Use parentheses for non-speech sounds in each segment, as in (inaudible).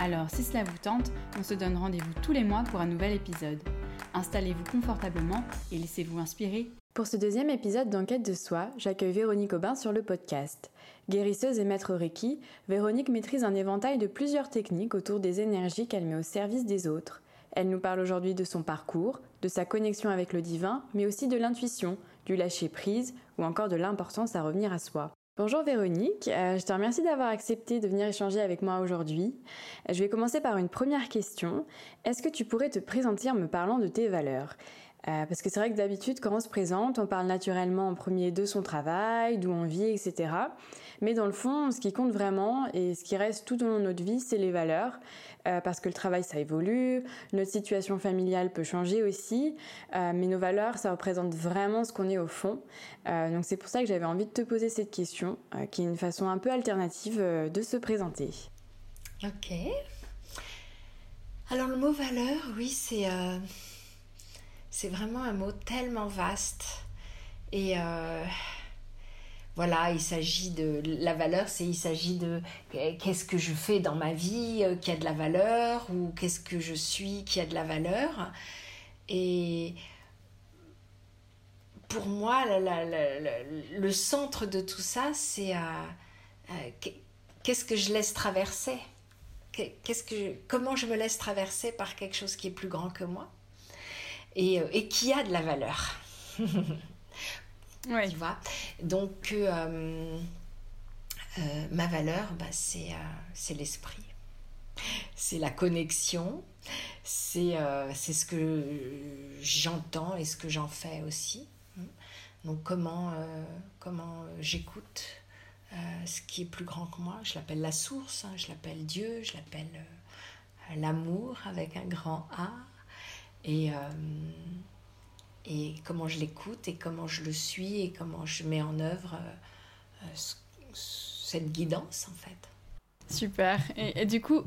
Alors, si cela vous tente, on se donne rendez-vous tous les mois pour un nouvel épisode. Installez-vous confortablement et laissez-vous inspirer. Pour ce deuxième épisode d'Enquête de soi, j'accueille Véronique Aubin sur le podcast. Guérisseuse et maître Reiki, Véronique maîtrise un éventail de plusieurs techniques autour des énergies qu'elle met au service des autres. Elle nous parle aujourd'hui de son parcours, de sa connexion avec le divin, mais aussi de l'intuition, du lâcher prise ou encore de l'importance à revenir à soi. Bonjour Véronique, euh, je te remercie d'avoir accepté de venir échanger avec moi aujourd'hui. Euh, je vais commencer par une première question. Est-ce que tu pourrais te présenter en me parlant de tes valeurs? Euh, parce que c'est vrai que d'habitude, quand on se présente, on parle naturellement en premier de son travail, d'où on vit, etc. Mais dans le fond, ce qui compte vraiment et ce qui reste tout au long de notre vie, c'est les valeurs. Euh, parce que le travail, ça évolue, notre situation familiale peut changer aussi. Euh, mais nos valeurs, ça représente vraiment ce qu'on est au fond. donc c'est pour ça que j'avais envie de te poser cette question, qui est une façon un peu alternative de se présenter. Ok. Alors le mot valeur, oui, c'est c'est vraiment un mot tellement vaste. Et euh, voilà, il s'agit de la valeur, c'est il s'agit qu'est-ce que je fais dans ma vie euh, qui a de la valeur ou qu'est-ce que je suis qui a de la valeur. Et pour moi, le centre de tout ça, c'est euh, qu'est-ce que je laisse traverser? Comment je me laisse traverser par quelque chose qui est plus grand que moi? Euh, et, qui a de la valeur? (laughs) Tu vois Donc, euh, euh, ma valeur, bah, c'est l'esprit. C'est la connexion, c'est ce que j'entends et ce que j'en fais aussi. Donc comment, comment j'écoute ce qui est plus grand que moi. Je l'appelle la source, hein. je l'appelle Dieu, je l'appelle l'amour avec un grand A et, euh, et comment je l'écoute et comment je le suis et comment je mets en œuvre euh, cette guidance en fait. Super. Et, du coup,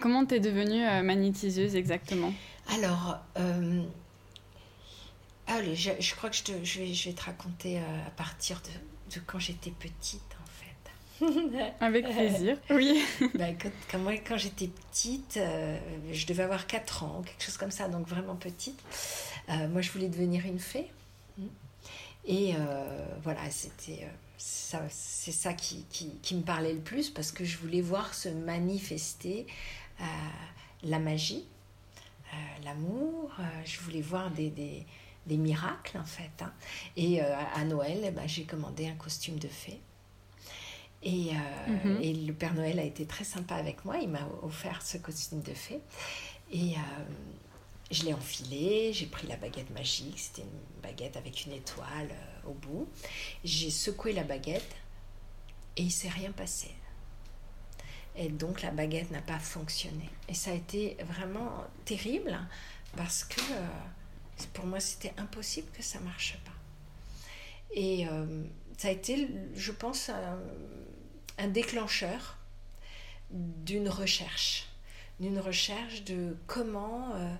comment t'es devenue euh, magnétiseuse exactement? Alors, allez, je, crois que je, te, je, vais, je vais te raconter à partir de, de quand j'étais petite (laughs) Avec plaisir, oui. (laughs) bah, quand, moi, quand j'étais petite, euh, je devais avoir 4 ans, quelque chose comme ça, donc vraiment petite. Euh, moi, je voulais devenir une fée. Et euh, voilà, c'était ça, c'est ça qui, qui, me parlait le plus parce que je voulais voir se manifester la magie, l'amour. je voulais voir des, des, des, miracles en fait. Hein. Et à Noël, ben, j'ai commandé un costume de fée. Et, euh, mhm. et, le Père Noël a été très sympa avec moi. Il m'a offert ce costume de fée. Et euh, je l'ai enfilé, j'ai pris la baguette magique. C'était une baguette avec une étoile euh, au bout. J'ai secoué la baguette et il s'est rien passé. Et donc la baguette n'a pas fonctionné. Et ça a été vraiment terrible parce que pour moi c'était impossible que ça marche pas. Et euh, ça a été, je pense, un, déclencheur d'une recherche, d'une recherche de comment euh,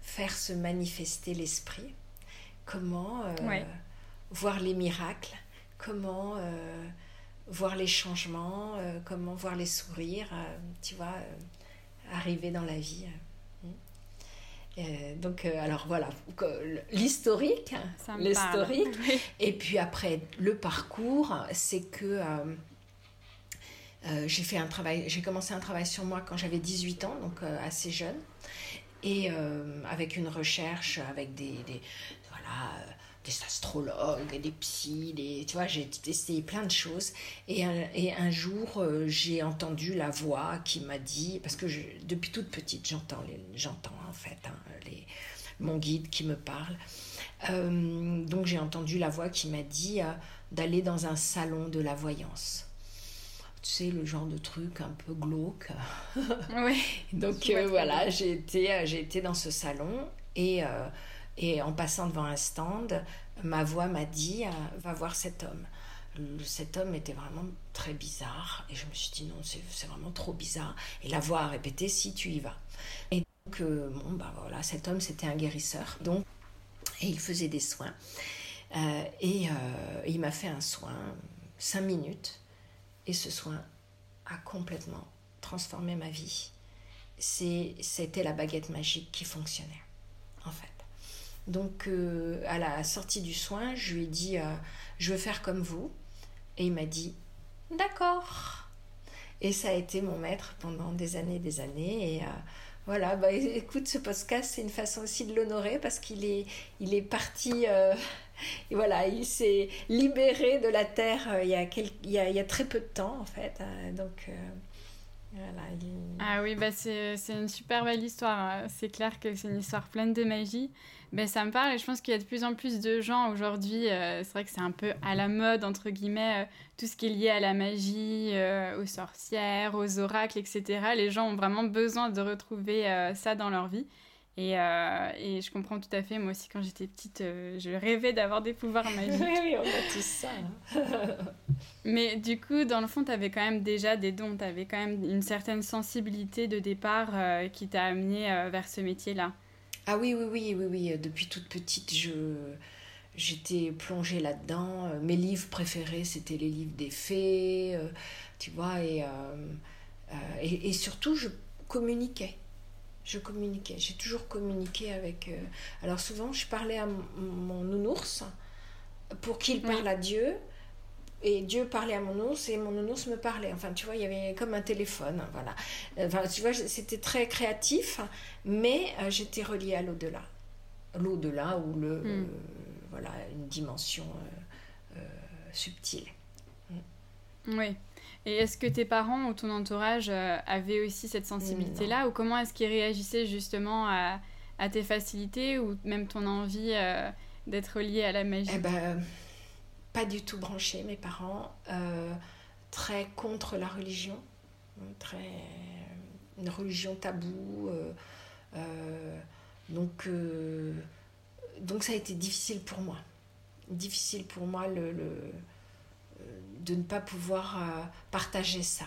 faire se manifester l'esprit, comment euh, voir les miracles, comment voir les changements, comment voir les sourires, tu vois, arriver dans la vie. Euh, donc, euh, alors voilà, l'historique, l'historique. Et puis après, le parcours, c'est que euh, j'ai fait un travail, j'ai commencé un travail sur moi quand j'avais 18 ans, donc assez jeune, et avec une recherche, avec des, voilà des astrologues, des psys, des, tu vois, j'ai testé plein de choses. Et un, jour, euh, j'ai entendu la voix qui m'a dit, parce que depuis toute petite, j'entends, j'entends en fait hein, mon guide qui me parle. Euh, donc j'ai entendu la voix qui m'a dit euh, d'aller dans un salon de la voyance. Tu sais, le genre de truc un peu glauque. (laughs) Oui. (laughs) donc voilà, j'ai été, j'ai été dans ce salon Et, et en passant devant un stand, ma voix m'a dit Va voir cet homme. Cet homme était vraiment très bizarre et je me suis dit non c'est vraiment trop bizarre. Et la voix a répété si tu y vas. Et donc bon bah voilà cet homme c'était un guérisseur. Donc et il faisait des soins. Et, et, il m'a fait un soin cinq minutes et ce soin a complètement transformé ma vie. C'était la baguette magique qui fonctionnait, en fait. Donc, euh, à la sortie du soin, je lui ai dit euh, Je veux faire comme vous. Et il m'a dit D'accord. Et ça a été mon maître pendant des années et des années. Et euh, voilà, bah, écoute, ce podcast, c'est une façon aussi de l'honorer parce qu'il est, il est parti et voilà, il s'est libéré de la terre euh, il, y a il, y a, très peu de temps, en fait. Euh, donc, euh, voilà. Ah oui, bah c'est une super belle histoire. Hein. C'est clair que c'est une histoire pleine de magie. Ben, ça me parle et je pense qu'il y a de plus en plus de gens aujourd'hui. c'est vrai que c'est un peu à la mode, entre guillemets, tout ce qui est lié à la magie, aux sorcières, aux oracles, etc. Les gens ont vraiment besoin de retrouver ça dans leur vie. Et, euh, et, je comprends tout à fait, moi aussi quand j'étais petite, euh, je rêvais d'avoir des pouvoirs (laughs) magiques. oui, oui, on a tous ça. Hein. (laughs) Mais du coup, dans le fond, tu avais quand même déjà des dons, tu avais quand même une certaine sensibilité de départ euh, qui t'a amené vers ce métier-là. Ah oui, oui, oui, oui, oui. Depuis toute petite, je j'étais plongée là-dedans. Mes livres préférés, c'était les livres des fées, tu vois, et, et, et surtout, je communiquais je communiquais. J'ai toujours communiqué avec. Euh, alors souvent, je parlais à mon, nounours pour qu'il parle à Dieu. Et Dieu parlait à mon nounours et mon nounours me parlait. Enfin, tu vois, il y avait comme un téléphone. Voilà. Enfin, tu vois, c'était très créatif, mais euh, j'étais reliée à l'au-delà. L'au-delà ou le. Hmm. Euh, voilà, une dimension subtile. Oui. Et est-ce que tes parents ou ton entourage euh, avaient aussi cette sensibilité-là Ou comment est-ce qu'ils réagissaient justement à, tes facilités ou même ton envie euh, d'être lié à la magie? Eh ben, pas du tout branché, mes parents. Euh, très contre la religion. Très, une religion taboue. donc, donc ça a été difficile pour moi. Difficile pour moi le de ne pas pouvoir euh, partager ça.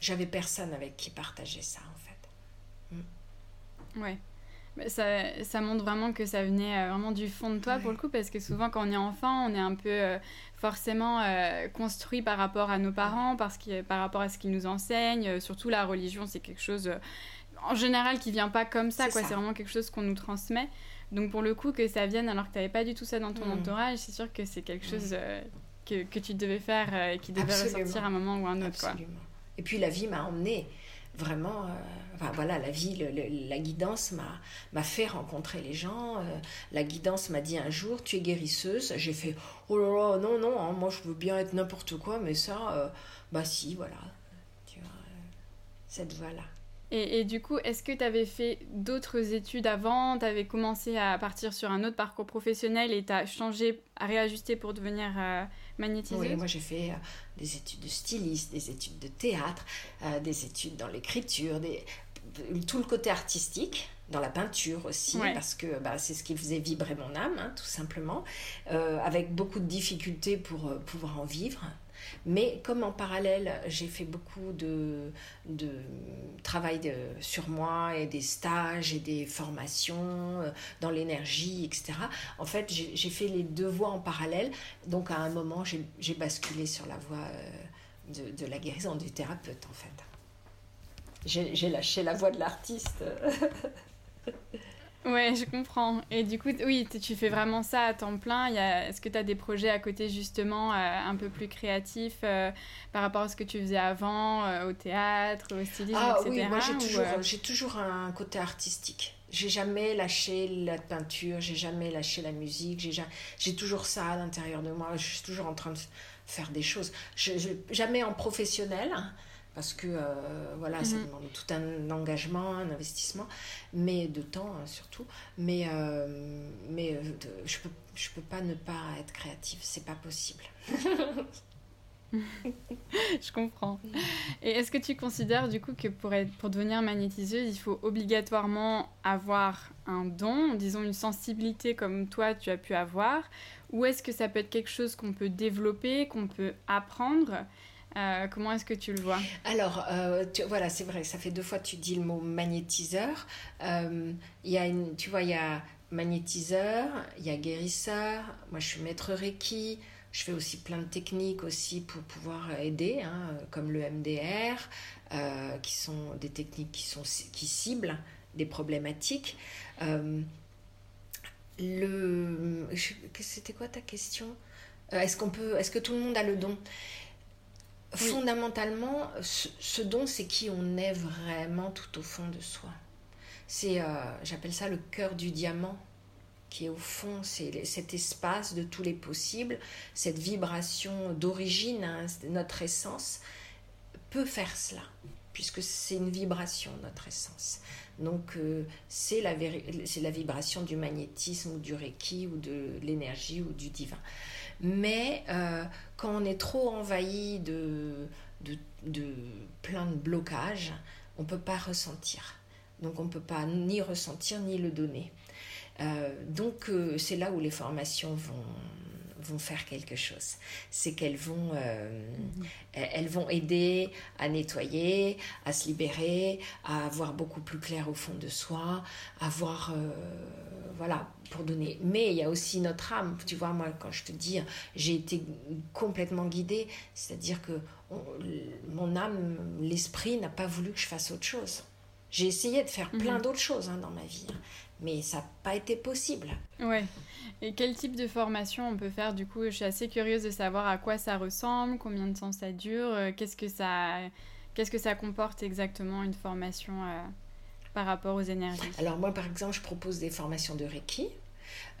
J'avais personne avec qui partager ça, en fait. Mm. Ouais. Ça, ça, montre vraiment que ça venait euh, vraiment du fond de toi pour le coup, parce que souvent quand on est enfant, on est un peu euh, forcément construit par rapport à nos parents, parce que, par rapport à ce qu'ils nous enseignent. surtout la religion, c'est quelque chose en général qui vient pas comme ça, quoi. C'est vraiment quelque chose qu'on nous transmet. Donc pour le coup, que ça vienne alors que tu n'avais pas du tout ça dans ton mm. entourage, c'est sûr que c'est quelque chose que, que, tu devais faire euh, et qui devait ressortir à un moment ou un autre. Absolument. Quoi. Et puis la vie m'a emmené vraiment, euh, enfin, voilà, la vie, la guidance m'a fait rencontrer les gens. Euh, la guidance m'a dit un jour, tu es guérisseuse. J'ai fait, oh là là, non, non, hein, moi je veux bien être n'importe quoi, mais ça, bah si, voilà, tu vois, cette voie-là. Et, et, du coup, est-ce que tu avais fait d'autres études avant? Tu avais commencé à partir sur un autre parcours professionnel et tu as changé, à réajuster pour devenir oui, moi j'ai fait euh, des études de styliste, des études de théâtre, euh, des études dans l'écriture, des... tout le côté artistique, dans la peinture aussi, parce que bah, c'est ce qui faisait vibrer mon âme, hein, tout simplement, euh, avec beaucoup de difficultés pour pouvoir en vivre. Mais comme en parallèle, j'ai fait beaucoup de, de travail de, sur moi et des stages et des formations euh, dans l'énergie, etc. En fait, j'ai fait les deux voies en parallèle. Donc à un moment, j'ai basculé sur la voie euh, de, de la guérison du thérapeute, en fait. J'ai lâché la voie de l'artiste. (laughs) Ouais, je comprends. Et du coup, oui, tu fais vraiment ça à temps plein. Est-ce que tu as des projets à côté, justement, euh, un peu plus créatifs euh, par rapport à ce que tu faisais avant, euh, au théâtre, au stylisme, ah, Oui, moi, j'ai toujours, toujours un côté artistique. J'ai jamais lâché la peinture, j'ai jamais lâché la musique, j'ai toujours ça à l'intérieur de moi. Je suis toujours en train de faire des choses. Je, jamais en professionnel, parce que euh, voilà, ça mhm. demande tout un engagement, un investissement, mais de temps hein, surtout. Mais, euh, mais euh, je peux, je peux pas ne pas être créative, c'est pas possible. (laughs) je comprends. Et est-ce que tu considères du coup que pour, être, pour devenir magnétiseuse, il faut obligatoirement avoir un don, disons une sensibilité comme toi tu as pu avoir, ou est-ce que ça peut être quelque chose qu'on peut développer, qu'on peut apprendre? Euh, comment est-ce que tu le vois Alors, euh, voilà, c'est vrai, ça fait deux fois que tu dis le mot magnétiseur. Euh, y a tu vois, il y a magnétiseur, il y a guérisseur. Moi, je suis maître Reiki. Je fais aussi plein de techniques aussi pour pouvoir aider, hein, comme le MDR, qui sont des techniques qui, sont, qui ciblent des problématiques. c'était quoi ta question? Est-ce est-ce que tout le monde a le don? Fondamentalement, ce, don, c'est qui on est vraiment tout au fond de soi. C'est, euh, j'appelle ça le cœur du diamant, qui est au fond, c'est cet espace de tous les possibles, cette vibration d'origine, hein, notre essence, peut faire cela, puisque c'est une vibration, notre essence. Donc, euh, c'est la, la vibration du magnétisme ou du reiki ou de l'énergie ou du divin. Mais euh, quand on est trop envahi de, de, plein de blocages, on ne peut pas ressentir. Donc on ne peut pas ni ressentir ni le donner. Euh, donc euh, c'est là où les formations vont, vont faire quelque chose. C'est qu'elles vont, mhm. elles vont aider à nettoyer, à se libérer, à avoir beaucoup plus clair au fond de soi, à voir voilà, pour donner. Mais il y a aussi notre âme. Tu vois, moi, quand je te dis, j'ai été complètement guidée, c'est-à-dire que mon âme, l'esprit n'a pas voulu que je fasse autre chose. J'ai essayé de faire plein mhm. d'autres choses hein, dans ma vie, hein, mais ça n'a pas été possible. Ouais. Et quel type de formation on peut faire Du coup, je suis assez curieuse de savoir à quoi ça ressemble, combien de temps ça dure, euh, qu'est-ce que ça, qu'est-ce que ça comporte exactement une formation. Euh, par rapport aux énergies? Alors moi, par exemple, je propose des formations de Reiki.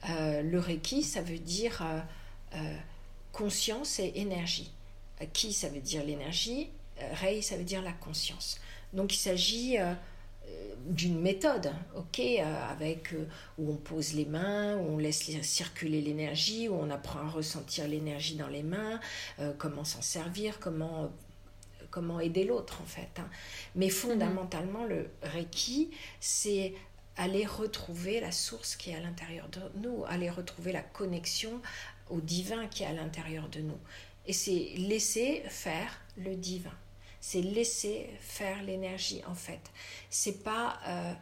Euh, le Reiki, ça veut dire conscience et énergie. Ki, ça veut dire l'énergie? Rei, ça veut dire la conscience. Donc il s'agit d'une méthode, ok, avec où on pose les mains, où on laisse circuler l'énergie, où on apprend à ressentir l'énergie dans les mains, comment s'en servir, comment comment aider l'autre en fait. Hein. Mais mhm. fondamentalement, le Reiki, c'est aller retrouver la source qui est à l'intérieur de nous, aller retrouver la connexion au divin qui est à l'intérieur de nous. Et c'est laisser faire le divin. C'est laisser faire l'énergie en fait. C'est pas euh,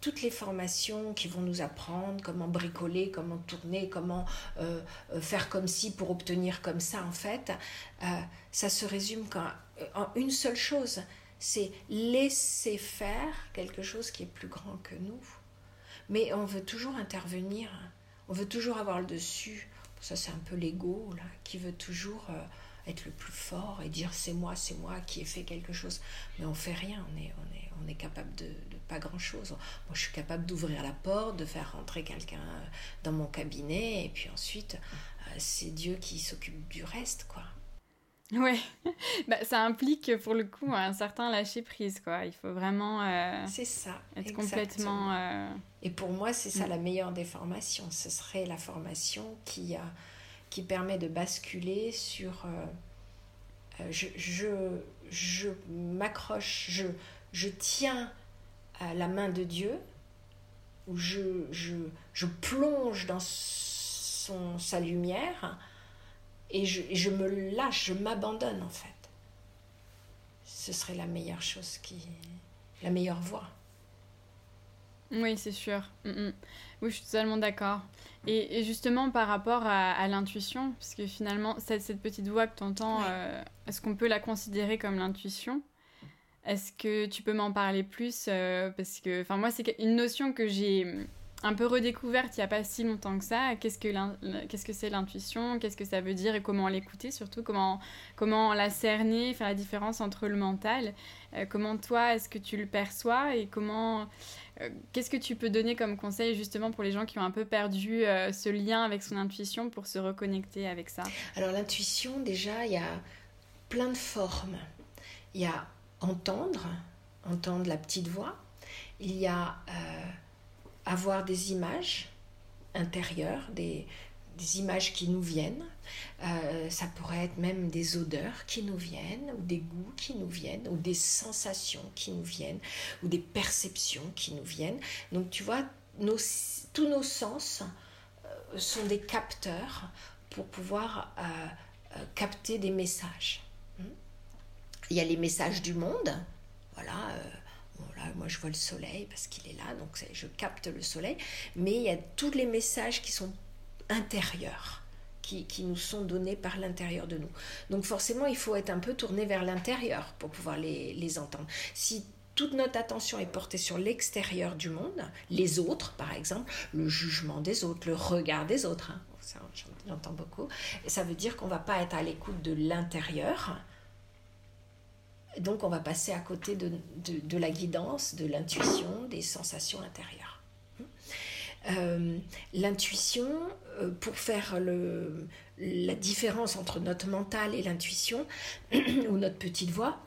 toutes les formations qui vont nous apprendre comment bricoler, comment tourner, comment euh, euh, faire comme si pour obtenir comme ça, en fait, ça se résume en une seule chose, c'est laisser faire quelque chose qui est plus grand que nous. Mais on veut toujours intervenir, on veut toujours avoir le dessus. Ça, c'est un peu l'ego, là, qui veut toujours être le plus fort et dire c'est moi, c'est moi qui ai fait quelque chose. Mais on fait rien, on est, on est, on est capable de, pas grand-chose. Moi, je suis capable d'ouvrir la porte, de faire rentrer quelqu'un dans mon cabinet, et puis ensuite, euh, c'est Dieu qui s'occupe du reste, quoi. Ouais, (laughs) bah, ça implique pour le coup un certain lâcher prise, quoi. Il faut vraiment. Euh, c'est ça. Être complètement. Euh, et pour moi, c'est ça mm. la meilleure des formations. Ce serait la formation qui, a, qui permet de basculer sur. je, je, je m'accroche, je, je tiens à la main de Dieu, où je, je, je plonge dans son, sa lumière et je, je me lâche, je m'abandonne en fait. Ce serait la meilleure chose qui. la meilleure voie. Oui, c'est sûr. Mm, mm. Oui, je suis totalement d'accord. Et, justement, par rapport à, l'intuition, parce que finalement, cette, cette petite voix que tu entends, euh, est-ce qu'on peut la considérer comme l'intuition? Est-ce que tu peux m'en parler plus euh, Parce que, enfin, moi, c'est une notion que j'ai un peu redécouverte il n'y a pas si longtemps que ça. Qu'est-ce que c'est l'intuition? Qu'est-ce que ça veut dire? Et comment l'écouter surtout? Comment la cerner Faire la différence entre le mental? Euh, comment toi est-ce que tu le perçois? Et comment euh, Qu'est-ce que tu peux donner comme conseil justement pour les gens qui ont un peu perdu ce lien avec son intuition pour se reconnecter avec ça? Alors l'intuition, déjà, il y a plein de formes. Il y a entendre, entendre la petite voix. Il y a euh, avoir des images intérieures, des, images qui nous viennent, euh, ça pourrait être même des odeurs qui nous viennent, ou des goûts qui nous viennent, ou des sensations qui nous viennent, ou des perceptions qui nous viennent. Donc tu vois, tous nos sens euh, sont des capteurs pour pouvoir euh, capter des messages. Hmm? Il y a les messages du monde, voilà. Moi je vois le soleil parce qu'il est là, donc je capte le soleil. Mais il y a tous les messages qui sont intérieurs qui, nous sont donnés par l'intérieur de nous. Donc forcément, il faut être un peu tourné vers l'intérieur pour pouvoir les, entendre. Si toute notre attention est portée sur l'extérieur du monde, les autres par exemple, le jugement des autres, le regard des autres, hein, j'entends beaucoup, ça veut dire qu'on va pas être à l'écoute de l'intérieur. Donc on va passer à côté de, la guidance, de l'intuition, des sensations intérieures. Euh, l'intuition, euh, pour faire le, la différence entre notre mental et l'intuition, (clears throat) ou notre petite voix,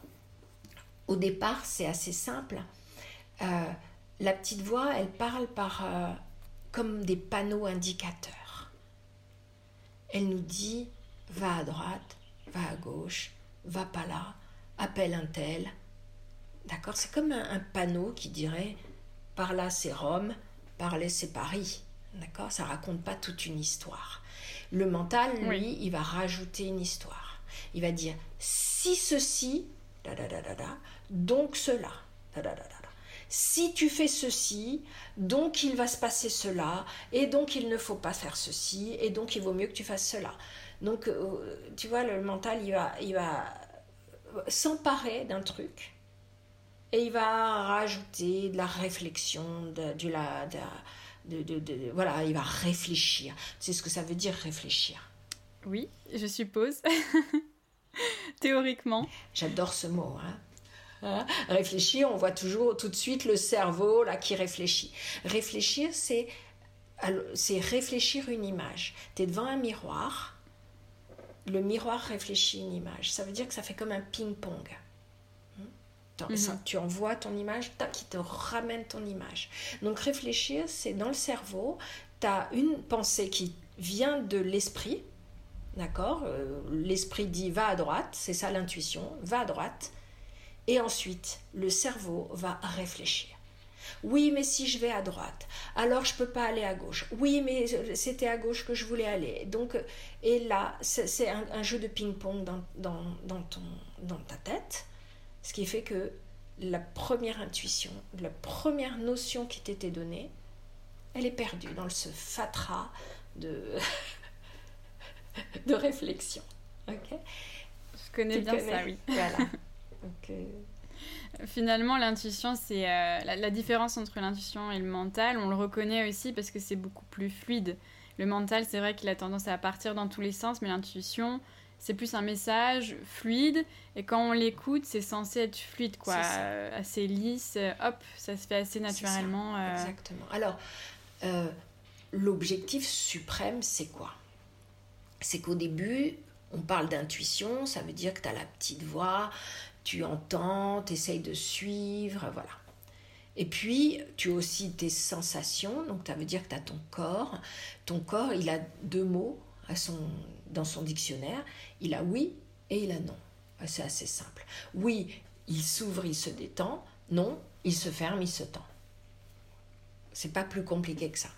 au départ, c'est assez simple. Euh, la petite voix, elle parle par comme des panneaux indicateurs. Elle nous dit va à droite, va à gauche, va pas là, appelle un tel. D'accord C'est comme un, un, panneau qui dirait par là c'est Rome, parler, c'est Paris. D'accord Ça raconte pas toute une histoire. Le mental, lui, il va rajouter une histoire. Il va dire si ceci, da, da, da, da donc cela. Si tu fais ceci, donc il va se passer cela, et donc il ne faut pas faire ceci, et donc il vaut mieux que tu fasses cela. Donc, euh, tu vois, le mental, il va, il va s'emparer d'un truc, et il va rajouter de la réflexion, de, la, de, de, voilà, il va réfléchir. C'est ce que ça veut dire réfléchir? Oui, je suppose. (laughs) Théoriquement. J'adore ce mot. Hein. Hein? Réfléchir, on voit toujours tout de suite le cerveau là qui réfléchit. Réfléchir, c'est c'est réfléchir une image. Tu es devant un miroir, le miroir réfléchit une image. Ça veut dire que ça fait comme un ping-pong. Mhm. Tu envoies ton image, tac, il te ramène ton image. Donc réfléchir, c'est dans le cerveau, tu as une pensée qui vient de l'esprit, d'accord euh, L'esprit dit va à droite, c'est ça l'intuition, va à droite. Et ensuite, le cerveau va réfléchir. Oui, mais si je vais à droite, alors je peux pas aller à gauche. Oui, mais c'était à gauche que je voulais aller. Donc, et là, c'est un, jeu de ping-pong dans, dans, dans, ton, dans ta tête. Ce qui fait que la première intuition, la première notion qui t'était donnée, elle est perdue dans ce fatras de, (laughs) de réflexion. Ok? Je connais bien ça, oui. Voilà. (laughs) Euh, Finalement, l'intuition, c'est euh, la, différence entre l'intuition et le mental. On le reconnaît aussi parce que c'est beaucoup plus fluide. Le mental, c'est vrai qu'il a tendance à partir dans tous les sens, mais l'intuition, c'est plus un message fluide et quand on l'écoute c'est censé être fluide quoi euh, assez lisse hop ça se fait assez naturellement euh. exactement alors euh, l'objectif suprême c'est quoi? C'est qu'au début on parle d'intuition ça veut dire que tu as la petite voix tu entends tu essayes de suivre voilà et puis, tu as aussi tes sensations, donc ça veut dire que tu as ton corps. Ton corps, il a deux mots à son dans son dictionnaire, il a oui et il a non. Ah, c'est assez simple. Oui, il s'ouvre, il se détend. Non, il se ferme, il se tend. C'est pas plus compliqué que ça.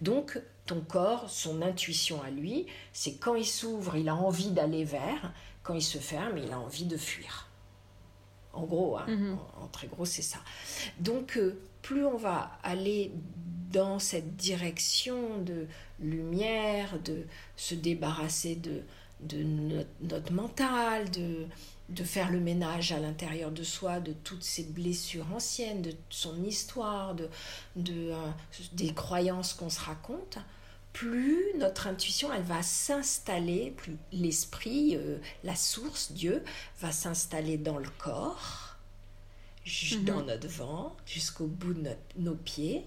Donc, ton corps, son intuition à lui, c'est quand il s'ouvre, il a envie d'aller vers, quand il se ferme, il a envie de fuir. En gros, hein, mhm. en, très gros, c'est ça. Donc, euh, plus on va aller dans cette direction de lumière, de se débarrasser de, de notre, mental, de, de faire le ménage à l'intérieur de soi, de toutes ces blessures anciennes, de son histoire, de, de euh, des croyances qu'on se raconte, plus notre intuition, elle va s'installer, plus l'esprit, euh, la source, Dieu, va s'installer dans le corps, mhm. dans notre vent, jusqu'au bout de nos pieds,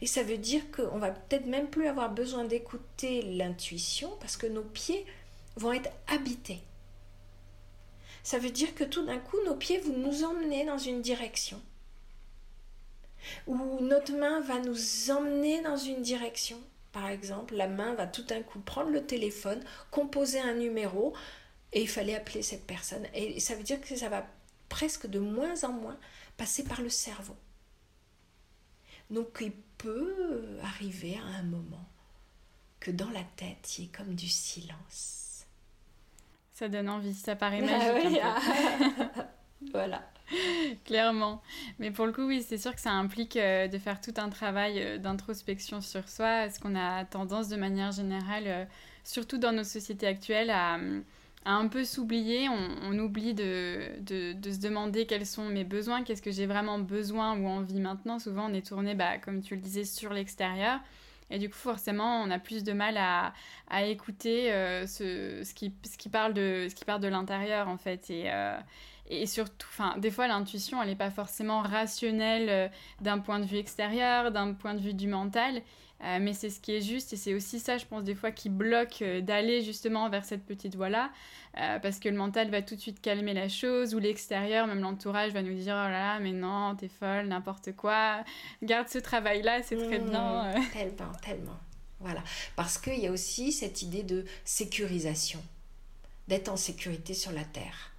et ça veut dire qu'on va peut-être même plus avoir besoin d'écouter l'intuition parce que nos pieds vont être habités. Ça veut dire que tout d'un coup, nos pieds vont nous emmener dans une direction. Ou notre main va nous emmener dans une direction. Par exemple, la main va tout d'un coup prendre le téléphone, composer un numéro, et il fallait appeler cette personne. Et ça veut dire que ça va presque de moins en moins passer par le cerveau. Donc il peut arriver à un moment que dans la tête, il y ait comme du silence. Ça donne envie, ça paraît magique. Ah (laughs) voilà. (laughs) Clairement. Mais pour le coup, oui, c'est sûr que ça implique euh, de faire tout un travail euh, d'introspection sur soi. Est-ce qu'on a tendance de manière générale, euh, surtout dans nos sociétés actuelles, à, un peu s'oublier? On, oublie de, se demander quels sont mes besoins, qu'est-ce que j'ai vraiment besoin ou envie maintenant? Souvent, on est tourné, bah, comme tu le disais, sur l'extérieur. Et du coup, forcément, on a plus de mal à, écouter ce, ce, qui, ce, qui, parle de, ce qui parle de l'intérieur, en fait. Et, et surtout, enfin, des fois, l'intuition, elle n'est pas forcément rationnelle euh, d'un point de vue extérieur, d'un point de vue du mental, euh, mais c'est ce qui est juste et c'est aussi ça, je pense, des fois qui bloque euh, d'aller justement vers cette petite voie-là, parce que le mental va tout de suite calmer la chose, ou l'extérieur, même l'entourage, va nous dire oh là là, mais non, t'es folle, n'importe quoi, garde ce travail-là, c'est très mmh, bien. Tellement, tellement. Voilà. Parce qu'il y a aussi cette idée de sécurisation, d'être en sécurité sur la Terre.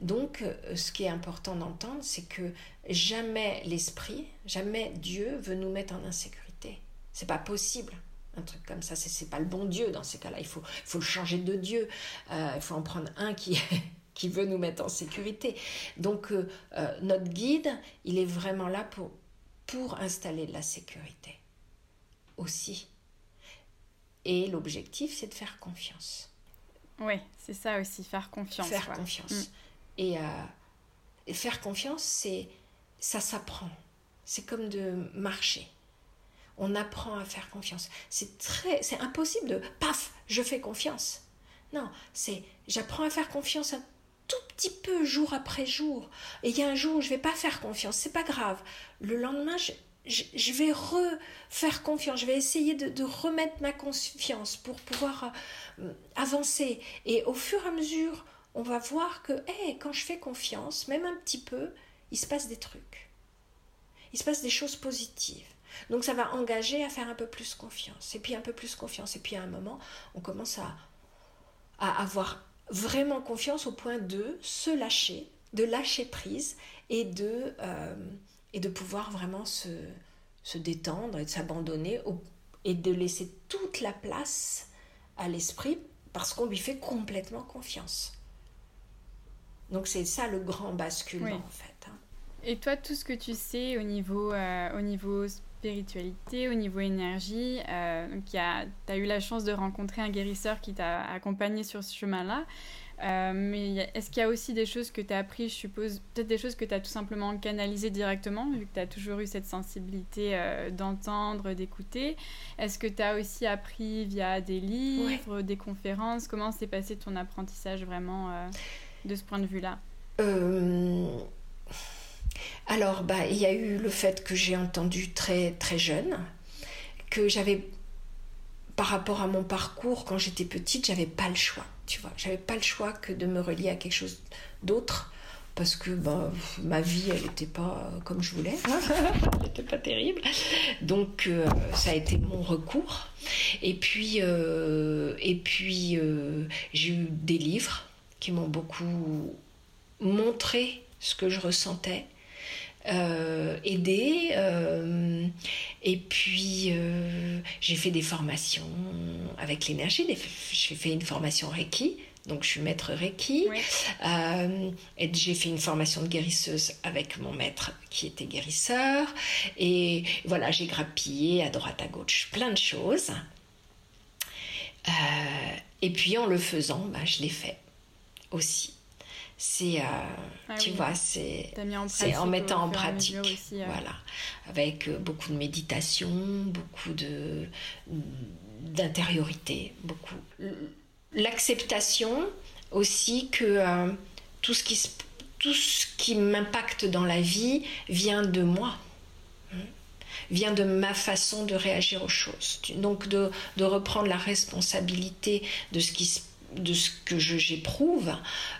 Donc, euh, ce qui est important d'entendre, c'est que jamais l'esprit, jamais Dieu veut nous mettre en insécurité. C'est pas possible. Un truc comme ça, c'est pas le bon Dieu dans ces cas-là. Il faut, faut le changer de Dieu. Euh, il faut en prendre un qui, (laughs) qui veut nous mettre en sécurité. Donc, euh, notre guide, il est vraiment là pour, pour installer de la sécurité aussi. Et l'objectif, c'est de faire confiance. Oui, c'est ça aussi, faire confiance. Faire confiance. Euh, et, faire confiance, c'est ça s'apprend. C'est comme de marcher. On apprend à faire confiance. C'est très, c'est impossible de paf, je fais confiance. Non, c'est j'apprends à faire confiance un tout petit peu jour après jour. Et il y a un jour où je vais pas faire confiance, c'est pas grave. Le lendemain, je, vais refaire confiance, je vais essayer de, de remettre ma confiance pour pouvoir euh, avancer. Et au fur et à mesure on va voir que quand je fais confiance, même un petit peu, il se passe des trucs. Il se passe des choses positives. Donc ça va engager à faire un peu plus confiance. Et puis un peu plus confiance. Et puis à un moment, on commence à, avoir vraiment confiance au point de se lâcher, de lâcher prise et de, euh, pouvoir vraiment se, se détendre et de s'abandonner et de laisser toute la place à l'esprit parce qu'on lui fait complètement confiance. Donc c'est ça le grand basculement en fait. Hein. Et toi, tout ce que tu sais au niveau, euh, au niveau spiritualité, au niveau énergie, euh, tu as eu la chance de rencontrer un guérisseur qui t'a accompagné sur ce chemin-là. Euh, mais est-ce qu'il y a aussi des choses que tu as appris, je suppose, peut-être des choses que tu as tout simplement canalisées directement, vu que tu as toujours eu cette sensibilité d'entendre, d'écouter? Est-ce que tu as aussi appris via des livres, des conférences? Comment s'est passé ton apprentissage vraiment de ce point de vue-là euh, Alors, bah, il y a eu le fait que j'ai entendu très très jeune, que j'avais, par rapport à mon parcours quand j'étais petite, j'avais pas le choix. Tu vois, j'avais pas le choix que de me relier à quelque chose d'autre parce que bah, ma vie, elle n'était pas comme je voulais, (laughs) elle n'était pas terrible. Donc euh, ça a été mon recours. Et puis, euh, et puis j'ai eu des livres qui m'ont beaucoup montré ce que je ressentais, euh, aidé. Euh, et puis, euh, j'ai fait des formations avec l'énergie. J'ai fait une formation Reiki. Donc, je suis maître Reiki. et j'ai fait une formation de guérisseuse avec mon maître qui était guérisseur. Et voilà, j'ai grappillé à droite, à gauche, plein de choses. et puis, en le faisant, bah, je l'ai fait aussi. C'est, euh, ah tu vois, c'est, c'est en mettant en pratique, voilà, avec euh, beaucoup de méditation, beaucoup de d'intériorité, beaucoup. L'acceptation aussi que euh, tout ce qui tout ce qui m'impacte dans la vie vient de moi hein, vient de ma façon de réagir aux choses. Donc de, de reprendre la responsabilité de ce qui se de ce que j'éprouve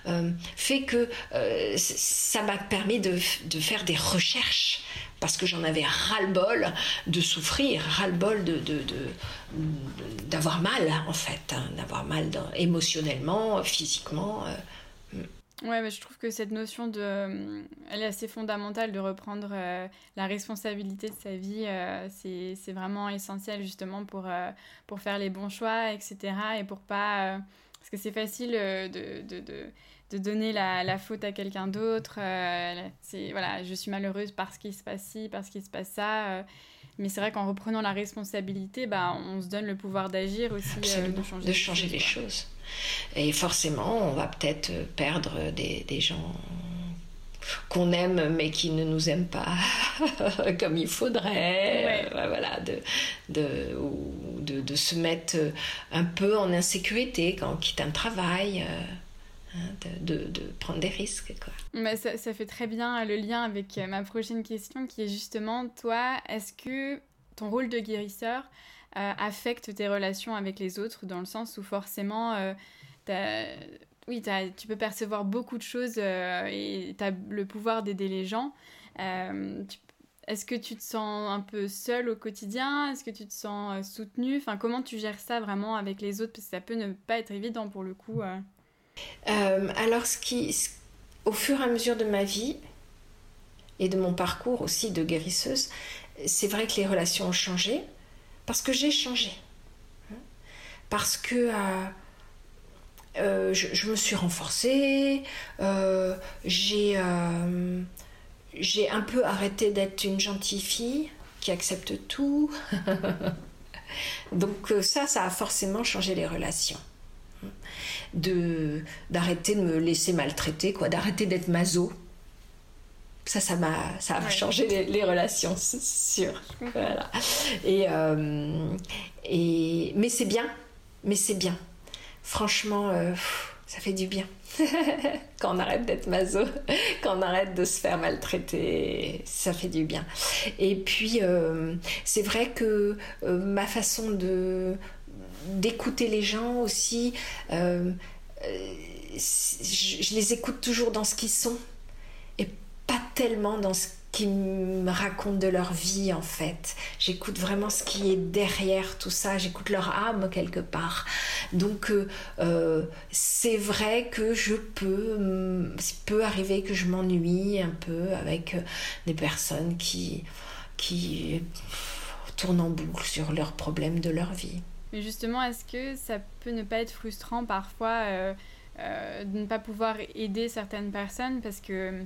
euh, fait que euh, ça m'a permis de, de, faire des recherches parce que j'en avais ras-le-bol de souffrir, ras-le-bol de, d'avoir mal en fait, hein, d'avoir mal émotionnellement, physiquement. Euh, Ouais, mais je trouve que cette notion de, elle est assez fondamentale de reprendre euh, la responsabilité de sa vie. C'est vraiment essentiel justement pour, pour faire les bons choix, etc. Et pour pas, que c'est facile de, de, de, de, donner la, la faute à quelqu'un d'autre. c'est voilà, je suis malheureuse parce qu'il se passe ci, parce qu'il se passe ça. Mais c'est vrai qu'en reprenant la responsabilité, bah, on se donne le pouvoir d'agir aussi, de changer, de changer les choses. Et forcément, on va peut-être perdre des, des gens qu'on aime mais qui ne nous aiment pas (laughs) comme il faudrait, euh, voilà, de, de, ou de, de, se mettre un peu en insécurité quand on quitte un travail. Euh, hein, de, de, prendre des risques. Quoi. Mais ça, ça, fait très bien le lien avec ma prochaine question qui est justement, toi, est-ce que ton rôle de guérisseur, euh, affecte tes relations avec les autres, dans le sens où forcément, euh, oui, tu peux percevoir beaucoup de choses euh, et tu as le pouvoir d'aider les gens. Est-ce que tu te sens un peu seul au quotidien? Est-ce que tu te sens soutenu Enfin, comment tu gères ça vraiment avec les autres? Parce que ça peut ne pas être évident pour le coup. alors, au fur et à mesure de ma vie et de mon parcours aussi de guérisseuse, c'est vrai que les relations ont changé. Parce que j'ai changé. Parce que euh, euh, je, me suis renforcée, euh, j'ai j'ai un peu arrêté d'être une gentille fille qui accepte tout. (laughs) Donc ça, ça a forcément changé les relations. De d'arrêter de me laisser maltraiter, quoi, d'arrêter d'être maso ça, ça m'a, ça a changé les, relations, c'est sûr. Voilà. Et, euh, et, mais c'est bien, mais c'est bien. Franchement, euh, ça fait du bien. (laughs) quand on arrête d'être maso, (laughs) quand on arrête de se faire maltraiter, ça fait du bien. Et puis, euh, c'est vrai que ma façon de d'écouter les gens aussi, je, je les écoute toujours dans ce qu'ils sont pas tellement dans ce qu'ils me racontent de leur vie en fait. J'écoute vraiment ce qui est derrière tout ça, j'écoute leur âme quelque part. Donc euh, euh, c'est vrai que je peux, peut arriver que je m'ennuie un peu avec euh, des personnes qui, qui tournent en boucle sur leurs problèmes de leur vie. Mais justement, est-ce que ça peut ne pas être frustrant parfois de ne pas pouvoir aider certaines personnes? Parce que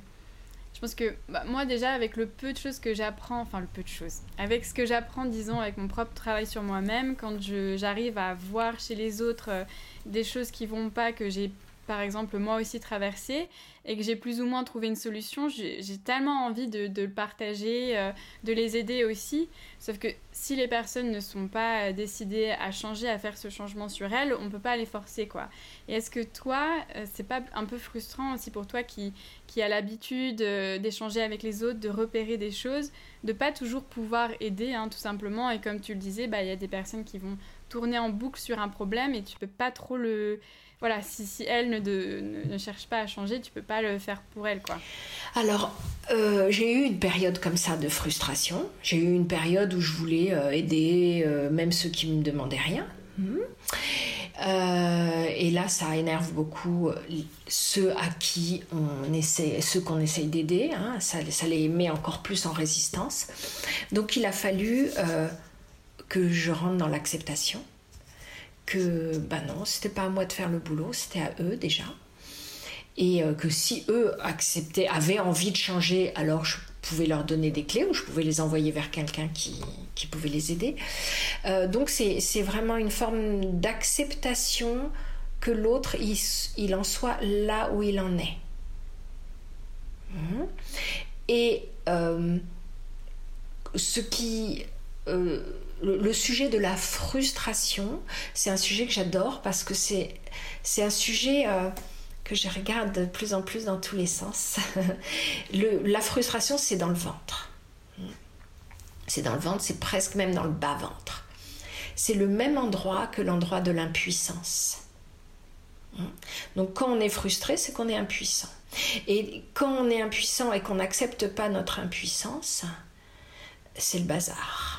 je pense que bah, moi déjà avec le peu de choses que j'apprends, enfin le peu de choses, avec ce que j'apprends disons avec mon propre travail sur moi-même, quand j'arrive à voir chez les autres euh, des choses qui vont pas, que j'ai par exemple moi aussi traversé et que j'ai plus ou moins trouvé une solution, j'ai tellement envie de, le partager, euh, de les aider aussi. Sauf que si les personnes ne sont pas euh, décidées à changer, à faire ce changement sur elles, on peut pas les forcer quoi. Et est-ce que toi, euh, c'est pas un peu frustrant aussi pour toi qui, qui a l'habitude d'échanger avec les autres, de repérer des choses, de pas toujours pouvoir aider hein, tout simplement? Et comme tu le disais, bah, il y a des personnes qui vont tourner en boucle sur un problème et tu peux pas trop le voilà, si, si elle ne, ne, cherche pas à changer, tu peux pas le faire pour elle, quoi. Alors, euh, j'ai eu une période comme ça de frustration. J'ai eu une période où je voulais euh, aider euh, même ceux qui me demandaient rien. Mhm. et là, ça énerve beaucoup ceux à qui on essaie, ceux qu'on essaye d'aider. Hein. ça, ça, les met encore plus en résistance. Donc, il a fallu que je rentre dans l'acceptation que bah non, c'était pas à moi de faire le boulot, c'était à eux déjà. Et euh, que si eux acceptaient, avaient envie de changer, alors je pouvais leur donner des clés ou je pouvais les envoyer vers quelqu'un qui, qui, pouvait les aider. Euh, donc c'est vraiment une forme d'acceptation que l'autre, il, il, en soit là où il en est. Mmh. Et euh, ce qui le, sujet de la frustration, c'est un sujet que j'adore parce que c'est, c'est un sujet euh, que je regarde de plus en plus dans tous les sens. (laughs) la frustration, c'est dans le ventre. C'est dans le ventre, c'est presque même dans le bas-ventre. C'est le même endroit que l'endroit de l'impuissance. Donc quand on est frustré, c'est qu'on est impuissant. Et quand on est impuissant et qu'on n'accepte pas notre impuissance, c'est le bazar.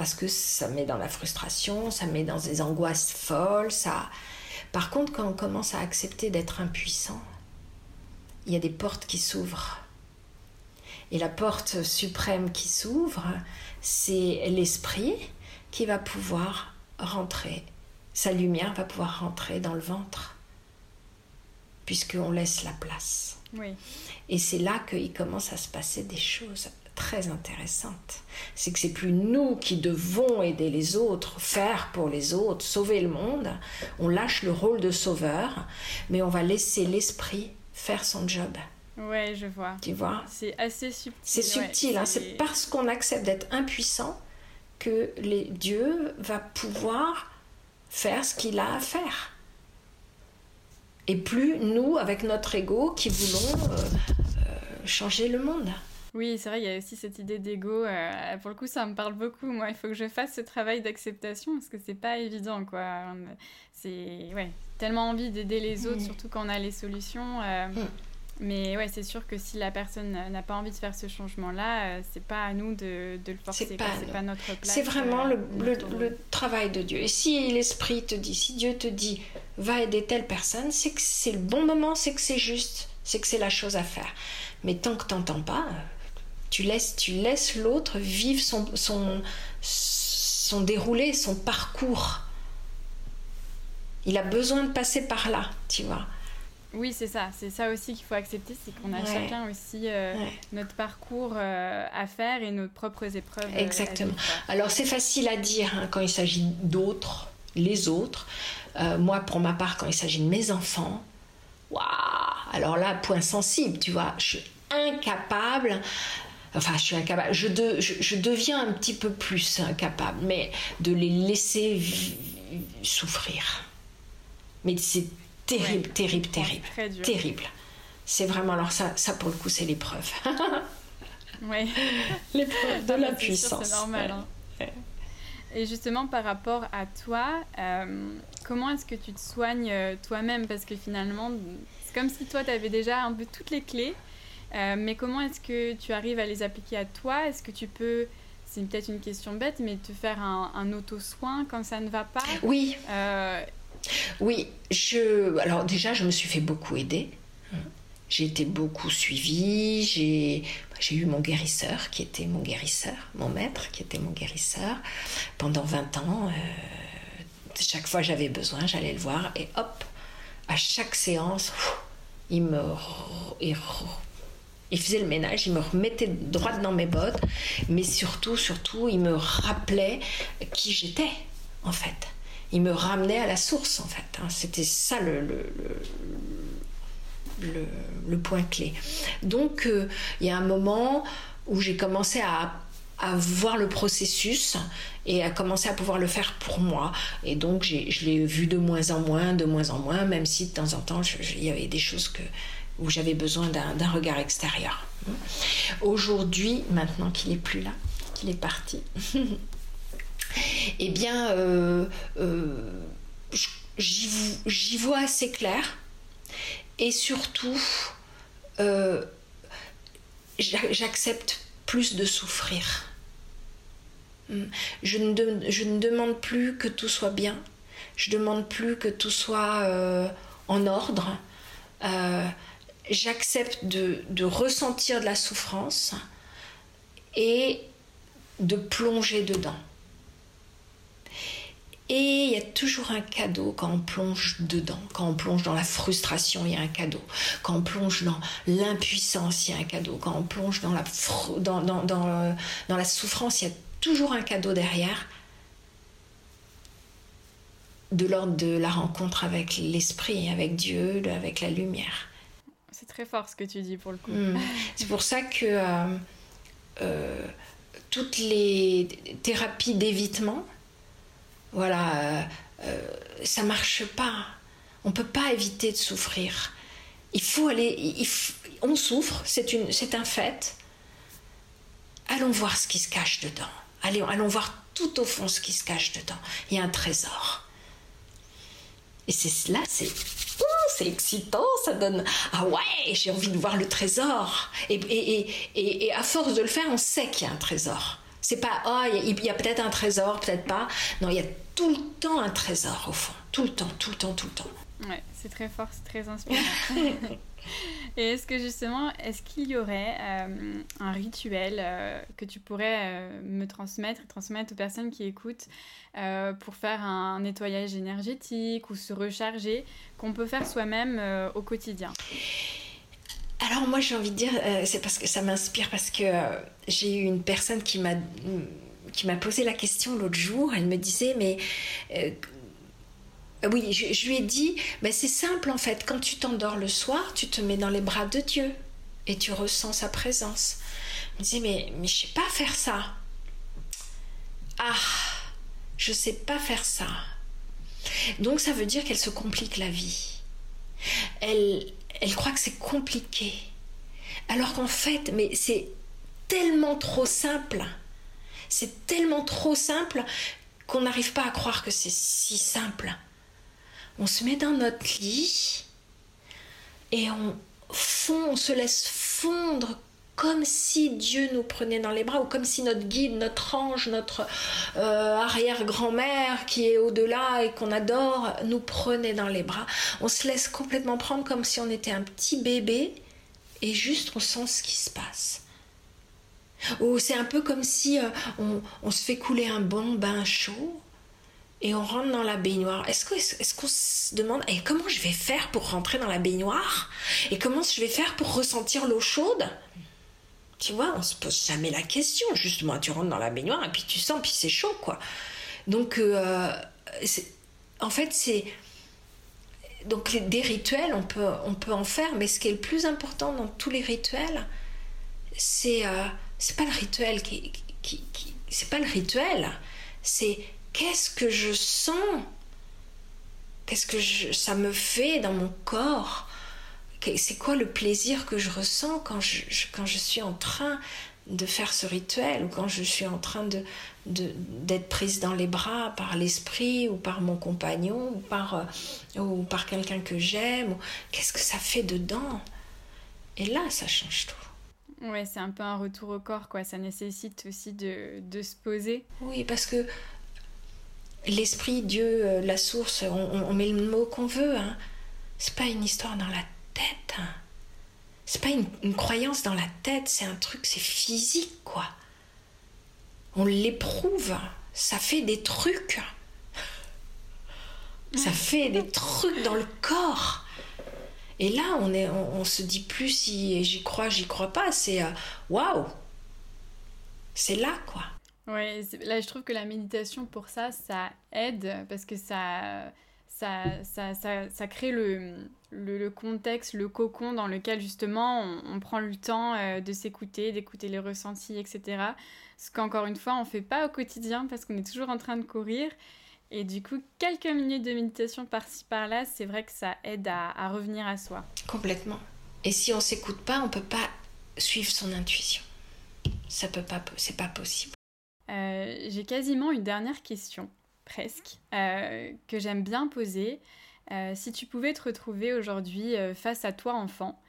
Parce que ça met dans la frustration, ça met dans des angoisses folles, ça... Par contre, quand on commence à accepter d'être impuissant, il y a des portes qui s'ouvrent. Et la porte suprême qui s'ouvre, c'est l'esprit qui va pouvoir rentrer. Sa lumière va pouvoir rentrer dans le ventre puisqu'on laisse la place. Et c'est là qu'il commence à se passer des choses très intéressantes. C'est que c'est plus nous qui devons aider les autres, faire pour les autres, sauver le monde. On lâche le rôle de sauveur, mais on va laisser l'esprit faire son job. Ouais, je vois. Tu vois? C'est assez subtil. C'est subtil, hein. c'est parce qu'on accepte d'être impuissant que les, Dieu va pouvoir faire ce qu'il a à faire et plus nous, avec notre ego, qui voulons euh, euh, changer le monde. Oui, c'est vrai, il y a aussi cette idée d'ego. Euh, pour le coup, ça me parle beaucoup. Moi, il faut que je fasse ce travail d'acceptation parce que c'est pas évident, quoi. C'est ouais, tellement envie d'aider les autres, surtout quand on a les solutions. Mm. Mais ouais, c'est sûr que si la personne n'a pas envie de faire ce changement-là, euh, c'est pas à nous de, de le forcer. C'est pas, pas, notre place. C'est vraiment euh, le, le, travail de Dieu. Et si l'Esprit te dit, si Dieu te dit, va aider telle personne, c'est que c'est le bon moment, c'est que c'est juste, c'est que c'est la chose à faire. Mais tant que t'entends pas, tu laisses, tu laisses l'autre vivre son, son, son déroulé, son parcours. Il a besoin de passer par là, tu vois. Oui, c'est ça. C'est ça aussi qu'il faut accepter, c'est qu'on a chacun aussi euh, notre parcours euh, à faire et nos propres épreuves. Euh, Exactement. Alors c'est facile à dire hein, quand il s'agit d'autres, les autres. moi, pour ma part, quand il s'agit de mes enfants, waouh Alors là, point sensible, tu vois, je suis incapable. Enfin, je suis incapable. Je, je, deviens un petit peu plus incapable, mais de les laisser souffrir. Mais c'est terrible, terrible, terrible, terrible. C'est vraiment alors ça, ça pour le coup, c'est l'épreuve. (laughs) oui. (laughs) l'épreuve de ah, la puissance. C'est normal. Hein. Et justement, par rapport à toi, euh, comment est-ce que tu te soignes euh, toi-même? Parce que finalement, c'est comme si toi, tu avais déjà un peu toutes les clés. Euh, mais comment est-ce que tu arrives à les appliquer à toi? Est-ce que tu peux, c'est peut-être une question bête, mais te faire un, un auto-soin quand ça ne va pas? Oui. Oui, je. Alors déjà, je me suis fait beaucoup aider. J'ai été beaucoup suivie. J'ai, j'ai eu mon guérisseur qui était mon guérisseur, mon maître qui était mon guérisseur pendant 20 ans. Euh, chaque fois j'avais besoin, j'allais le voir et hop, à chaque séance, il me il faisait le ménage, il me remettait droite dans mes bottes, mais surtout, surtout, il me rappelait qui j'étais, en fait il me ramenait à la source en fait. Hein. C'était ça le, le, le, point clé. Donc euh, il y a un moment où j'ai commencé à, à, voir le processus et à commencer à pouvoir le faire pour moi. Et donc je l'ai vu de moins en moins, de moins en moins, même si de temps en temps il y avait des choses que, où j'avais besoin d'un regard extérieur. Aujourd'hui, maintenant qu'il est plus là, qu'il est parti, (laughs) eh bien, euh, euh, j'y vois assez clair. Et surtout, euh, j'accepte plus de souffrir. Hmm. Je ne, je ne, demande plus que tout soit bien. Je demande plus que tout soit en ordre. J'accepte de, ressentir de la souffrance et de plonger dedans. Et il y a toujours un cadeau quand on plonge dedans, quand on plonge dans la frustration, il y a un cadeau. Quand on plonge dans l'impuissance, il y a un cadeau. Quand on plonge dans la souffrance, il y a toujours un cadeau derrière de l'ordre de la rencontre avec l'esprit, avec Dieu, avec la lumière. C'est très fort ce que tu dis pour le coup. Hmm. (laughs) C'est pour ça que euh, euh, toutes les thérapies d'évitement, voilà, euh, euh, ça marche pas. On peut pas éviter de souffrir. Il faut aller. on souffre, c'est un fait. Allons voir ce qui se cache dedans. Allez, allons voir tout au fond ce qui se cache dedans. Il y a un trésor. Et c'est là, c'est c'est excitant, ça donne ah ouais, j'ai envie de voir le trésor. Et, et, et, à force de le faire, on sait qu'il y a un trésor. C'est pas ah il y a, peut-être un trésor, peut-être pas. Non, il y a tout le temps un trésor au fond, tout le temps, tout le temps, tout le temps. Ouais, c'est très fort, c'est très inspirant. (laughs) Et est-ce que justement, est-ce qu'il y aurait euh, un rituel euh, que tu pourrais euh, me transmettre et transmettre aux personnes qui écoutent pour faire un nettoyage énergétique ou se recharger qu'on peut faire soi-même au quotidien? Alors moi j'ai envie de dire, c'est parce que ça m'inspire parce que j'ai eu une personne qui m'a qui m'a posé la question l'autre jour. Elle me disait mais euh, oui, je, lui ai dit, mais c'est simple en fait, quand tu t'endors le soir, tu te mets dans les bras de Dieu et tu ressens sa présence. Elle me disait, mais, mais je sais pas faire ça. Ah, je sais pas faire ça. Donc ça veut dire qu'elle se complique la vie. Elle, elle croit que c'est compliqué. Alors qu'en fait, mais c'est tellement trop simple. C'est tellement trop simple qu'on n'arrive pas à croire que c'est si simple on se met dans notre lit et on on se laisse fondre comme si Dieu nous prenait dans les bras ou comme si notre guide, notre ange, notre euh, arrière-grand-mère qui est au-delà et qu'on adore nous prenait dans les bras. On se laisse complètement prendre comme si on était un petit bébé et juste on sent ce qui se passe. Ou c'est un peu comme si euh, on, se fait couler un bon bain chaud et on rentre dans la baignoire. Est-ce qu'on se demande et comment je vais faire pour rentrer dans la baignoire? Et comment je vais faire pour ressentir l'eau chaude? Tu vois, on se pose jamais la question. Justement, tu rentres dans la baignoire et puis tu sens, puis c'est chaud, quoi. Donc, euh, en fait, c'est. Donc, des rituels, on peut, en faire, mais ce qui est le plus important dans tous les rituels, c'est euh, c'est pas le rituel qui c'est pas le rituel, c'est qu'est-ce que je sens? Qu'est-ce que ça me fait dans mon corps? C'est quoi le plaisir que je ressens quand je, quand je suis en train de faire ce rituel ou quand je suis en train de, d'être prise dans les bras par l'esprit ou par mon compagnon ou par, euh, ou par quelqu'un que j'aime Qu'est-ce que ça fait dedans? Et là, ça change tout. Ouais, c'est un peu un retour au corps, quoi. Ça nécessite aussi de, de se poser. Oui, parce que l'esprit, Dieu, euh, la source, on, met le mot qu'on veut. Hein. C'est pas une histoire dans la tête. Hein. C'est pas une, croyance dans la tête, c'est un truc, c'est physique, quoi. On l'éprouve, ça fait des trucs. Ça fait des trucs dans le corps. Et là, on, est, on, se dit plus si j'y crois, j'y crois pas. C'est euh, waouh! C'est là, quoi. Ouais, là je trouve que la méditation pour ça, ça aide parce que ça, ça, ça, ça, crée le, le, contexte, le cocon dans lequel justement on, prend le temps euh, de s'écouter, d'écouter les ressentis, etc. Ce qu'encore une fois on fait pas au quotidien parce qu'on est toujours en train de courir. Et du coup, quelques minutes de méditation par-ci par-là, c'est vrai que ça aide à, à revenir à soi. Complètement. Et si on s'écoute pas, on peut pas suivre son intuition. Ça peut pas, c'est pas possible. Euh, j'ai quasiment une dernière question, presque, euh, que j'aime bien poser. Euh, si tu pouvais te retrouver aujourd'hui face à toi, enfant,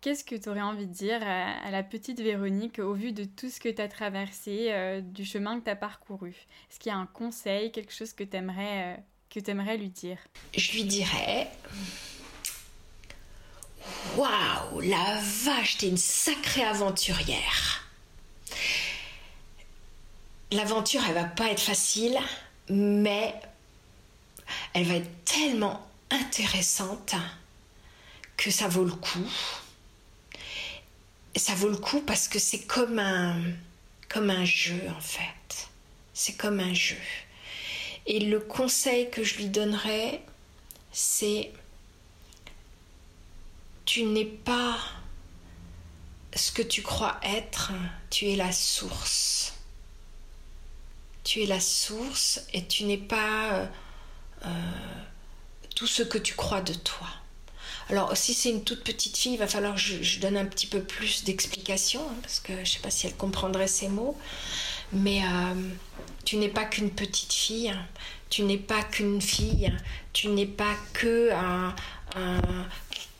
qu'est-ce que tu aurais envie de dire à, la petite Véronique au vu de tout ce que tu as traversé, du chemin que tu as parcouru? Est-ce qu'il y a un conseil, quelque chose que tu aimerais, que aimerais lui dire? Je lui dirais Waouh, la vache, t'es une sacrée aventurière. L'aventure, elle va pas être facile, mais elle va être tellement intéressante que ça vaut le coup. Ça vaut le coup parce que c'est comme un, comme un jeu en fait. C'est comme un jeu. Et le conseil que je lui donnerais, c'est tu n'es pas ce que tu crois être, tu es la source tu es la source et tu n'es pas euh, euh, tout ce que tu crois de toi. Alors, si c'est une toute petite fille, il va falloir que je, donne un petit peu plus d'explications, hein, parce que je ne sais pas si elle comprendrait ces mots. Mais euh, tu n'es pas qu'une petite fille, tu n'es pas qu'une fille, tu n'es pas que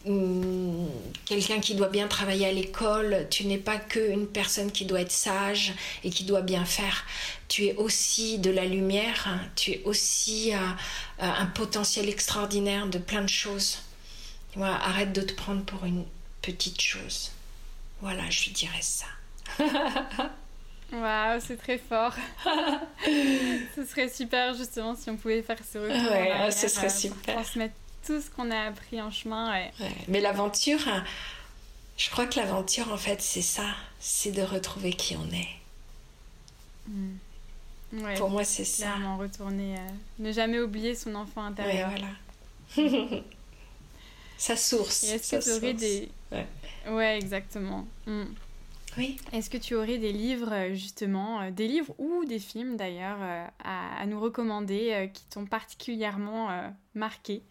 quelqu'un qui doit bien travailler à l'école, tu n'es pas qu'une personne qui doit être sage et qui doit bien faire. Tu es aussi de la lumière, tu es aussi un potentiel extraordinaire de plein de choses. arrête de te prendre pour une petite chose. Voilà, je lui dirais ça. (laughs) Waouh, c'est très fort. (laughs) ce serait super justement si on pouvait faire ce retour. Ouais, ce serait euh, super. Transmettre tout ce qu'on a appris en chemin. Ouais. Mais l'aventure, hein, je crois que l'aventure en fait c'est ça, c'est de retrouver qui on est. Hmm. Pour moi c'est ça. Clairement retourner, euh, ne jamais oublier son enfant intérieur. voilà. (laughs) sa source. est-ce que tu aurais des... Ouais, exactement. Hmm. Oui. Est-ce que tu aurais des livres, euh, justement, euh, des livres ou des films d'ailleurs, à, nous recommander qui t'ont particulièrement marqué?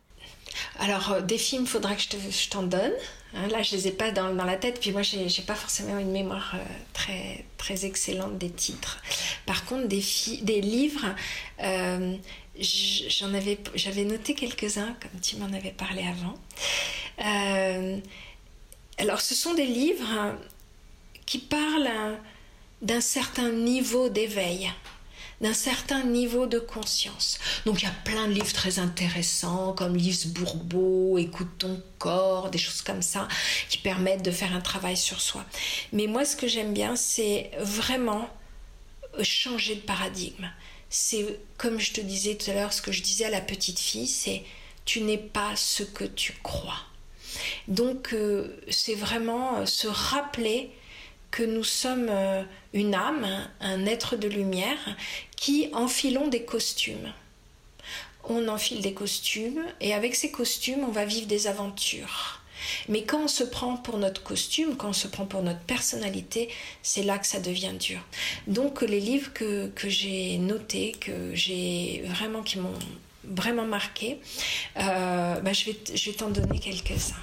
Alors, des films, faudra que je t'en donne. Hein, là, je les ai pas dans, la tête, puis moi, j'ai pas forcément une mémoire très, très excellente des titres. Par contre, des, livres, j'en avais, j'avais noté quelques-uns, comme tu m'en avais parlé avant. alors, ce sont des livres qui parle d'un certain niveau d'éveil, d'un certain niveau de conscience. Donc il y a plein de livres très intéressants comme Lise Bourbeau, Écoute ton corps, des choses comme ça qui permettent de faire un travail sur soi. Mais moi ce que j'aime bien c'est vraiment changer de paradigme. C'est comme je te disais tout à l'heure, ce que je disais à la petite fille, c'est tu n'es pas ce que tu crois. Donc euh, c'est vraiment euh, se rappeler que nous sommes euh, une âme, un être de lumière, qui enfilons des costumes. On enfile des costumes et avec ces costumes, on va vivre des aventures. Mais quand on se prend pour notre costume, quand on se prend pour notre personnalité, c'est là que ça devient dur. Donc les livres que, j'ai notés, que j'ai vraiment qui m'ont vraiment marqué, euh, bah, je vais, je vais t'en donner quelques-uns.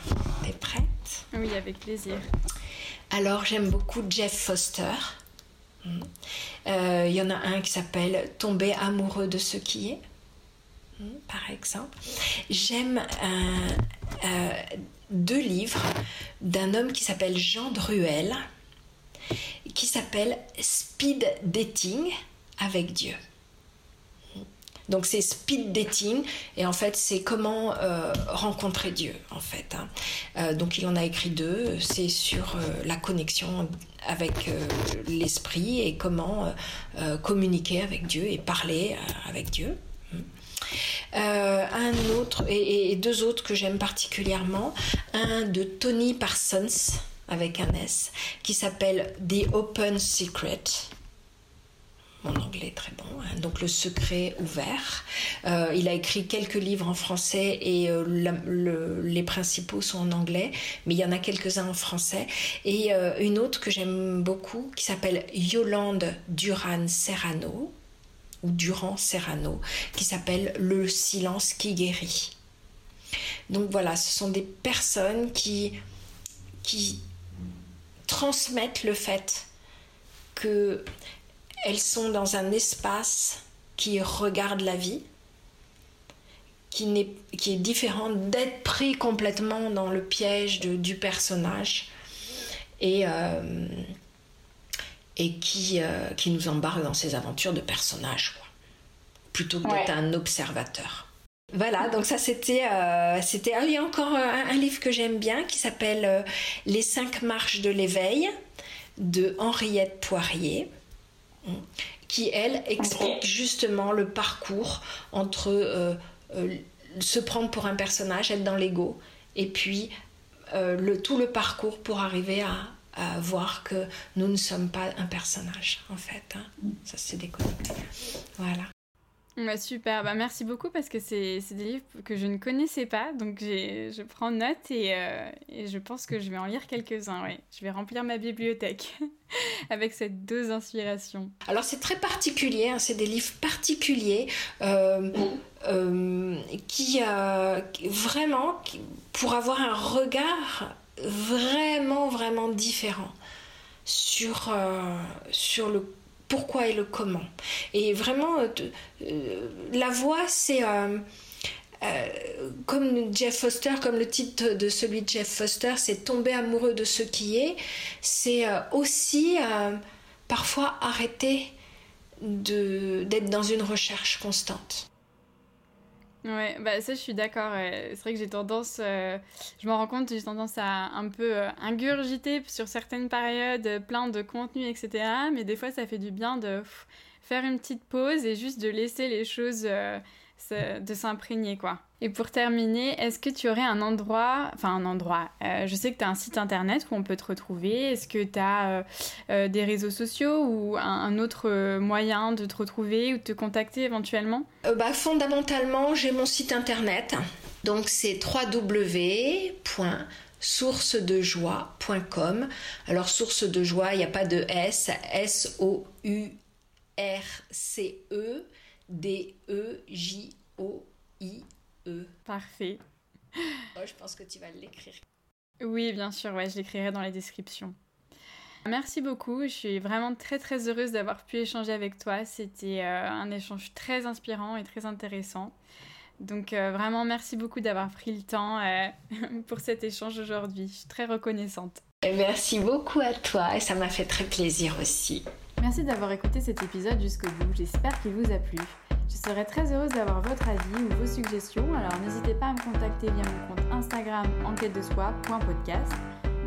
T'es prête? Oui, avec plaisir. Alors j'aime beaucoup Jeff Foster. Hmm. Euh, il y en a un qui s'appelle Tomber amoureux de ce qui est, hmm, par exemple. J'aime euh, deux livres d'un homme qui s'appelle Jean Druel, qui s'appelle Speed Dating avec Dieu. Donc c'est speed dating et en fait c'est comment euh, rencontrer Dieu en fait. Hein. Euh, donc il en a écrit deux. C'est sur euh, la connexion avec l'esprit et comment communiquer avec Dieu et parler avec Dieu. un autre et, et, deux autres que j'aime particulièrement. Un de Tony Parsons avec un S qui s'appelle The Open Secret anglais très bon, hein. donc Le secret ouvert. Euh, il a écrit quelques livres en français et euh, les principaux sont en anglais, mais il y en a quelques-uns en français. Et euh, une autre que j'aime beaucoup qui s'appelle Yolande Duran Serrano, ou Durand Serrano, qui s'appelle Le silence qui guérit. Donc voilà, ce sont des personnes qui transmettent le fait que elles sont dans un espace qui regarde la vie, qui, est, qui est différent d'être pris complètement dans le piège du personnage et, euh, et qui, euh, qui nous embarque dans ses aventures de personnage, plutôt que d'être un observateur. Voilà, donc ça c'était... Euh, c'était ah, il y a encore un, livre que j'aime bien qui s'appelle Les cinq marches de l'éveil de Henriette Poirier qui, elle, explique justement le parcours entre euh, euh, se prendre pour un personnage, être dans l'ego, et puis euh, le, tout le parcours pour arriver à, voir que nous ne sommes pas un personnage, en fait. Hein. Ça, c'est déconnecté. Voilà. Bah, super, bah, merci beaucoup parce que c'est des livres que je ne connaissais pas, donc je prends note et, euh, et, je pense que je vais en lire quelques-uns, ouais. Je vais remplir ma bibliothèque (laughs) avec ces deux inspirations. Alors c'est très particulier, hein, c'est des livres particuliers euh, euh, qui vraiment, pour avoir un regard vraiment, vraiment différent sur, sur le pourquoi et le comment. Et vraiment, euh, euh, la voix, c'est... Euh, comme Jeff Foster, comme le titre de celui de Jeff Foster, c'est tomber amoureux de ce qui est. C'est aussi parfois arrêter d'être dans une recherche constante. Ouais, bah ça je suis d'accord. C'est vrai que j'ai tendance, euh, je m'en rends compte, j'ai tendance à un peu euh, ingurgiter sur certaines périodes plein de contenu, etc. Mais des fois ça fait du bien de faire une petite pause et juste de laisser les choses euh, de s'imprégner quoi. Et pour terminer, est-ce que tu aurais un endroit, enfin un endroit, euh, je sais que tu as un site internet où on peut te retrouver, est-ce que tu as euh, euh, des réseaux sociaux ou un, autre moyen de te retrouver ou de te contacter éventuellement? Bah, Fondamentalement, j'ai mon site internet, donc c'est www.sourcedejoie.com. Alors source de joie, il n'y a pas de S, S-O-U-R-C-E. D-E-J-O-I-E. Parfait. Oh, je pense que tu vas l'écrire. Oui, bien sûr, ouais, je l'écrirai dans la description. Merci beaucoup, je suis vraiment très très heureuse d'avoir pu échanger avec toi. C'était euh, un échange très inspirant et très intéressant. Donc euh, vraiment merci beaucoup d'avoir pris le temps euh, (laughs) pour cet échange aujourd'hui. Je suis très reconnaissante. Merci beaucoup à toi et ça m'a fait très plaisir aussi. Merci d'avoir écouté cet épisode jusqu'au bout, j'espère qu'il vous a plu. Je serais très heureuse d'avoir votre avis ou vos suggestions, alors n'hésitez pas à me contacter via mon compte Instagram enquête de soi.podcast.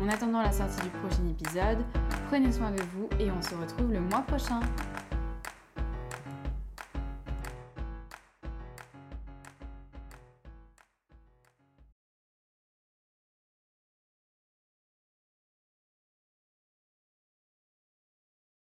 En attendant la sortie du prochain épisode, prenez soin de vous et on se retrouve le mois prochain.